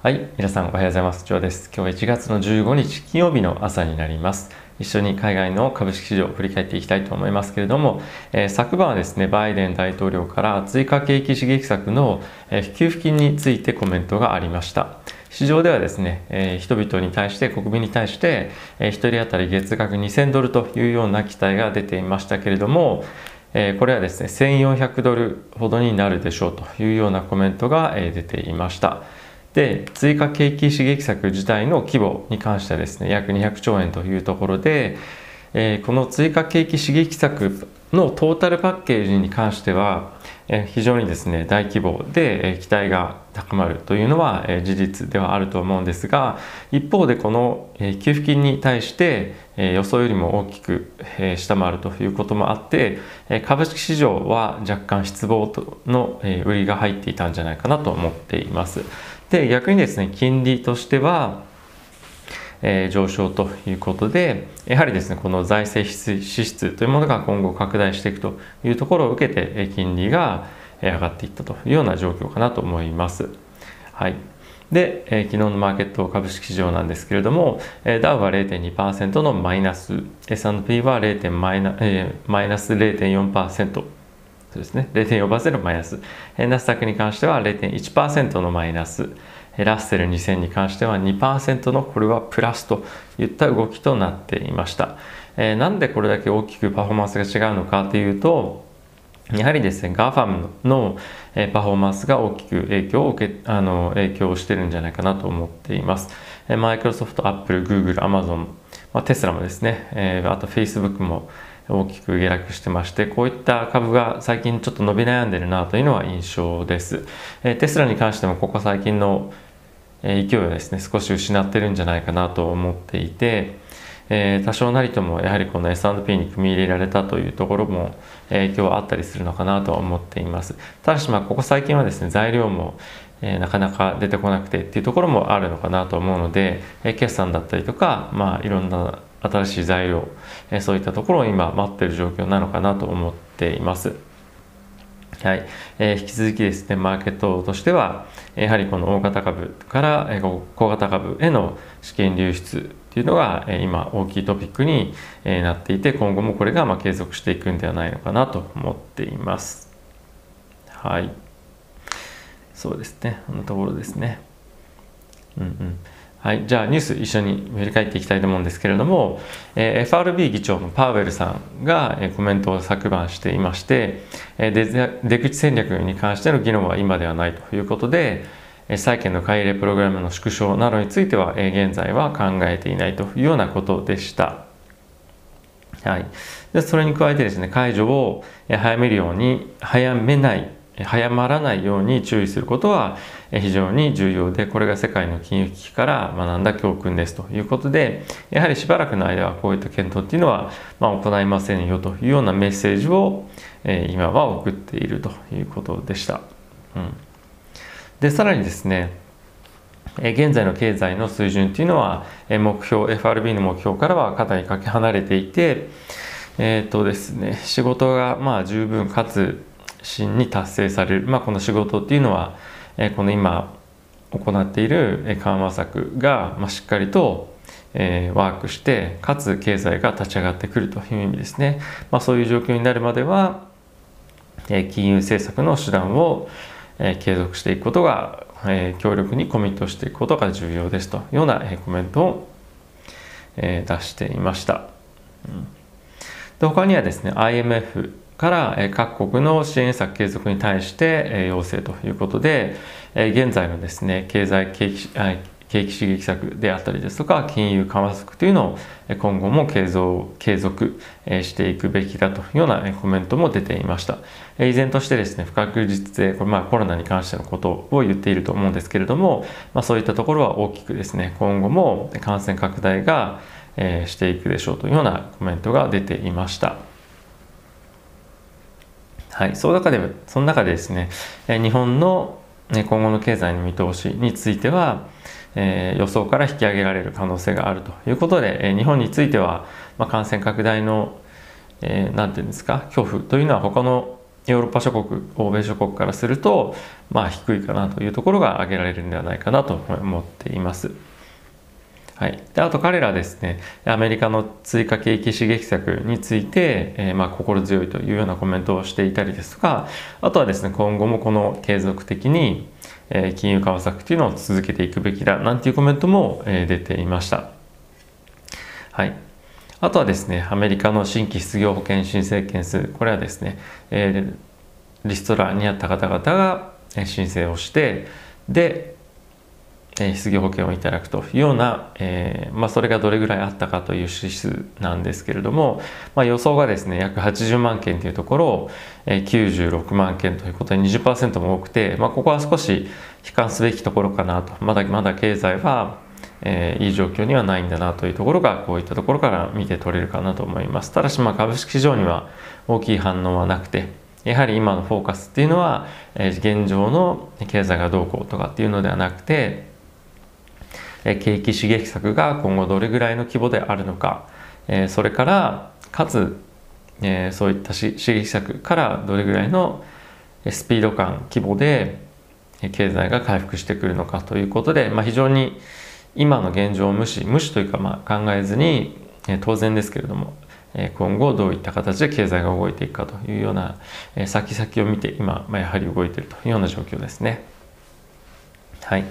はい、皆さんおはようございます。ジョーです。今日は1月の15日金曜日の朝になります。一緒に海外の株式市場を振り返っていきたいと思いますけれども、えー、昨晩はですね、バイデン大統領から追加景気刺激策の、えー、給付金についてコメントがありました。市場ではですね、えー、人々に対して、国民に対して、え、1人当たり月額2000ドルというような期待が出ていましたけれども、え、これはですね、1400ドルほどになるでしょうというようなコメントが、え、出ていました。で追加景気刺激策自体の規模に関してはですね約200兆円というところで、えー、この追加景気刺激策のトータルパッケージに関しては、えー、非常にですね大規模で、えー、期待が高まるというのは、えー、事実ではあると思うんですが一方でこの、えー、給付金に対して、えー、予想よりも大きく、えー、下回るということもあって、えー、株式市場は若干失望の、えー、売りが入っていたんじゃないかなと思っています。で逆にですね金利としては、えー、上昇ということでやはりですねこの財政支出というものが今後拡大していくというところを受けて金利が上がっていったというような状況かなと思います。はいで、えー、昨日のマーケット株式市場なんですけれども、えー、ダウは0.2%のマイナス、S&P は 0. マイナ,、えー、マイナス0.4%、そうですね、0.4%マイナス。ナスダックに関しては0.1%のマイナス。ラッセル2000に関しては2%のこれはプラスといった動きとなっていました。えー、なんでこれだけ大きくパフォーマンスが違うのかというと、やはりですね、GAFAM のパフォーマンスが大きく影響を受け、あの、影響してるんじゃないかなと思っています。マイクロソフト、アップル、グーグル、アマゾン、まあ、テスラもですね、えー、あと Facebook も大きく下落してましてこういった株が最近ちょっと伸び悩んでるなというのは印象です、えテスラに関してもここ最近の勢いをですね少し失ってるんじゃないかなと思っていて、えー、多少なりともやはりこの S&P に組み入れられたというところも影響はあったりするのかなと思っています。ただしまあここ最近はですね材料もえー、なかなか出てこなくてっていうところもあるのかなと思うので、えー、決算だったりとか、まあ、いろんな新しい材料、えそういったところを今待ってる状況なのかなと思っています。はい、えー、引き続きですね、マーケットとしては、やはりこの大型株から、え、小型株への資金流出っていうのが、え、今大きいトピックに、え、なっていて、今後もこれがまあ継続していくんではないのかなと思っています。はい。そうですね、このところですね。うんうん。はい、じゃあニュース一緒に振り返っていきたいと思うんですけれども、えー、FRB 議長のパウエルさんが、えー、コメントを昨晩していまして、えー、出口戦略に関しての議論は今ではないということで、えー、債券の買い入れプログラムの縮小などについては、えー、現在は考えていないというようなことでした。はい、でそれに加えてですね解除を早めるように早めない早まらないように注意することは非常に重要でこれが世界の金融危機から学んだ教訓ですということでやはりしばらくの間はこういった検討っていうのは、ま行いませんよというようなメッセージをえ今は送っているということでした。うん、でさらにですね現在の経済の水準っていうのは目標 FRB の目標からはかなりかけ離れていてえっ、ー、とですね仕事がまあ十分かつ真に達成される、まあ、この仕事っていうのは、えこの今行っている緩和策が、ましっかりと、えワークしてかつ経済が立ち上がってくるという意味ですね、まあ、そういう状況になるまでは、え金融政策の手段を、え継続していくことが、え強力にコミットしていくことが重要ですというような、えコメントを、え出していました。で他にはですね IMF から各国の支援策継続に対して要請ということで現在のですね経済景気景気刺激策であったりですとか金融緩和策というのを今後も継続継続していくべきだというようなコメントも出ていました依然としてですね不確実性これまあコロナに関してのことを言っていると思うんですけれども、まあ、そういったところは大きくですね今後も感染拡大がしていくでしょうというようなコメントが出ていました。はい、その中でその中でですね日本の今後の経済の見通しについては、えー、予想から引き上げられる可能性があるということで、え、日本については、まあ、感染拡大の何、えー、て言うんですか恐怖というのは他のヨーロッパ諸国欧米諸国からするとまあ低いかなというところが挙げられるんではないかなと思っています。はい、であと彼らですねアメリカの追加景気刺激策について、えー、まあ心強いというようなコメントをしていたりですとかあとはですね今後もこの継続的に、えー、金融緩和策というのを続けていくべきだなんていうコメントも、えー、出ていました。はい、あとはですねアメリカの新規失業保険申請件数これはですね、えー、リストラにあった方々が申請をしてで失業保険をいただくというような、えー、まあ、それがどれぐらいあったかという指数なんですけれども、まあ、予想がですね約80万件というところを、えー、96万件ということで20%も多くて、まあ、ここは少し悲観すべきところかなと。まだまだ経済は、えー、いい状況にはないんだなというところがこういったところから見て取れるかなと思います。ただしま株式市場には大きい反応はなくてやはり今のフォーカスっていうのは、え現状の経済がどうこうとかっていうのではなくて景気刺激策が今後どれぐらいの規模であるのかそれからかつそういった刺激策からどれぐらいのスピード感規模で経済が回復してくるのかということで、まあ、非常に今の現状を無視無視というかまあ考えずに当然ですけれども今後どういった形で経済が動いていくかというような先々を見て今、まあ、やはり動いているというような状況ですね。はい、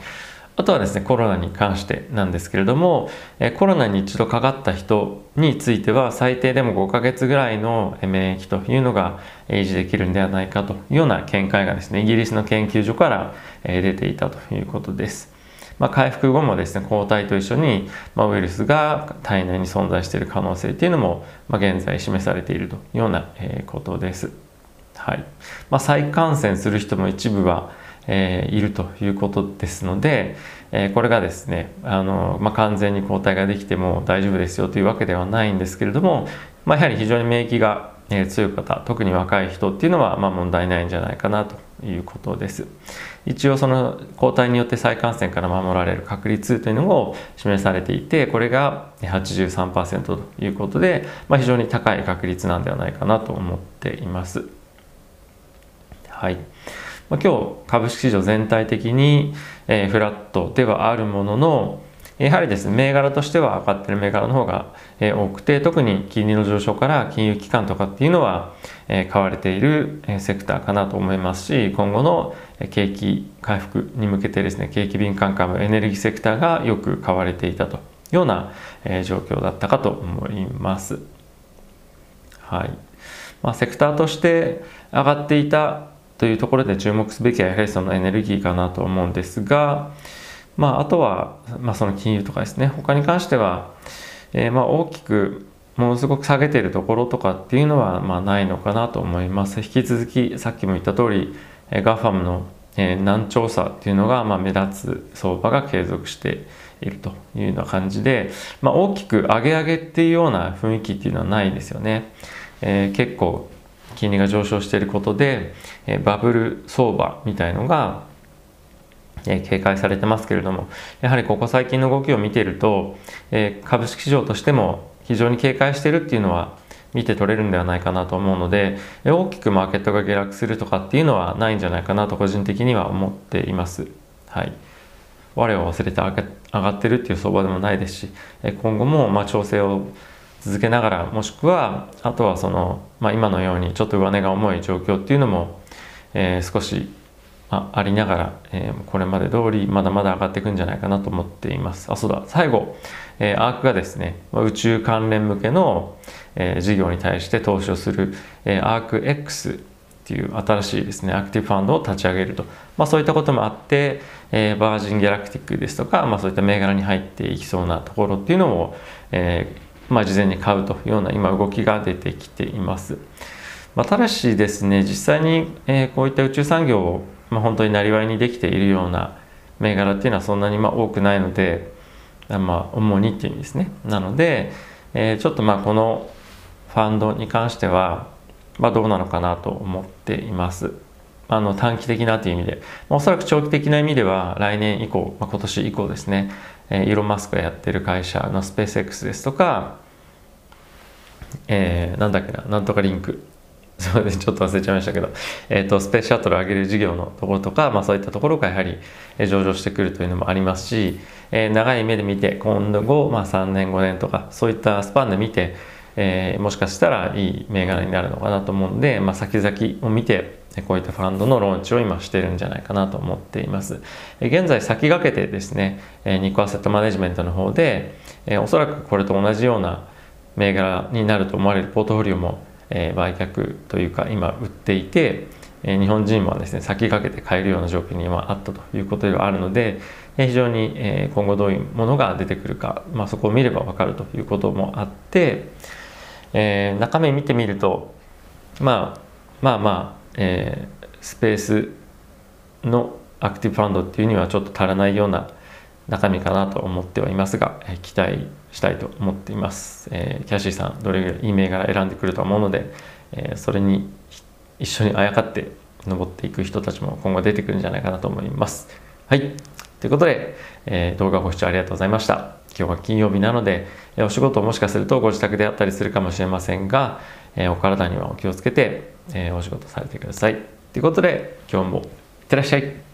あとはですね、コロナに関してなんですけれども、コロナに一度かかった人については最低でも5ヶ月ぐらいの免疫というのが維持できるんではないかというような見解がですね、イギリスの研究所から出ていたということです。まあ、回復後もですね、抗体と一緒に、まウイルスが体内に存在している可能性っていうのも、ま現在示されているというようなことです。はい。まあ、再感染する人も一部はえー、いるということですので、えー、これがですねあの、まあ、完全に抗体ができても大丈夫ですよというわけではないんですけれども、まあ、やはり非常に免疫が、え、強い方特に若い人っていうのは、ま、問題ないんじゃないかなということです。一応その抗体によって再感染から守られる確率というのを示されていてこれが83%ということで、まあ、非常に高い確率なんではないかなと思っています。はい。まあ、今日株式市場全体的に、えー、フラットではあるもののやはりですね銘柄としては上がってる銘柄の方が、えー、多くて特に金利の上昇から金融機関とかっていうのは、えー、買われている、え、セクターかなと思いますし今後の景気回復に向けてですね景気敏感株エネルギーセクターがよく買われていたというような、え、状況だったかと思います。はいまあ、セクターとして上がっていたというところで注目すべきはやはりそのエネルギーかなと思うんですが、まあ、あとは、まあ、その金融とかですね。他に関しては、えー、まあ大きくものすごく下げているところとかっていうのはまあないのかなと思います。引き続きさっきも言った通り GAFAM の難聴さっていうのがまあ目立つ相場が継続しているというような感じで、まあ、大きく上げ上げっていうような雰囲気っていうのはないですよね、えー、結構金利が上昇していることで、えバブル相場みたいのが、え警戒されてますけれどもやはりここ最近の動きを見ていると、え株式市場としても非常に警戒してるっていうのは見て取れるんではないかなと思うので大きくマーケットが下落するとかっていうのはないんじゃないかなと個人的には思っています。はい、我を忘れて上がってるっていう相場でもないですし今後もま調整を続けながらもしくはあとはその、まあ、今のようにちょっと上値が重い状況っていうのも、えー、少し、まあ、ありながら、えー、これまで通りまだまだ上がっていくんじゃないかなと思っています。あそうだ。最後、えー、アークがですね宇宙関連向けの、え、事業に対して投資をする、えー、アーク X っていう新しいですねアクティブファンドを立ち上げると、まあ、そういったこともあって、えー、バージン・ギャラクティックですとか、まあ、そういった銘柄に入っていきそうなところっていうのも、えー、まあ、事前に買うというような今動きが出てきています。まあ、ただしですね実際に、え、こういった宇宙産業を、まあ、本当になりわいにできているような銘柄っていうのはそんなにまあ多くないので、まあ、主にっていう意味ですね。なので、え、ちょっとまあこのファンドに関しては、まあ、どうなのかなと思っています。あの短期的なという意味で、まあ、おそらく長期的な意味では来年以降、まあ、今年以降ですね。えイーロン・マスクがやってる会社のスペース X ですとか、えー、なんだっけな、なんとかリンク。すみませんちょっと忘れちゃいましたけど、えーと、スペースシャトルを上げる事業のところとか、まあ、そういったところがやはり上場してくるというのもありますし、えー、長い目で見て今後、まあ、3年5年とかそういったスパンで見て、えー、もしかしたらいい銘柄になるのかなと思うんで、まあ、先々を見てこういったファンドのローンチを今してるんじゃないかなと思っています。現在先駆けてですね、ニコアセットマネジメントの方で、おそらくこれと同じような銘柄になると思われるポートフォリオも売却というか今売っていて、日本人もですね先駆けて買えるような状況に今あったということではあるので、非常に、今後どういうものが出てくるか、まあ、そこを見れば分かるということもあって、えー、中身見てみると、まあ、まあまあ、えー、スペースのアクティブファンドっていうにはちょっと足らないような中身かなと思ってはいますが、え期待したいと思っています、えー、キャシーさんどれぐらいいい銘柄選んでくると思うので、え、それに一緒にあやかって登っていく人たちも今後出てくるんじゃないかなと思います。はい。ということで、え、動画ご視聴ありがとうございました。今日は金曜日なので、えお仕事もしかするとご自宅であったりするかもしれませんが、えお体にはお気をつけて、えお仕事されてください。ということで今日もいってらっしゃい。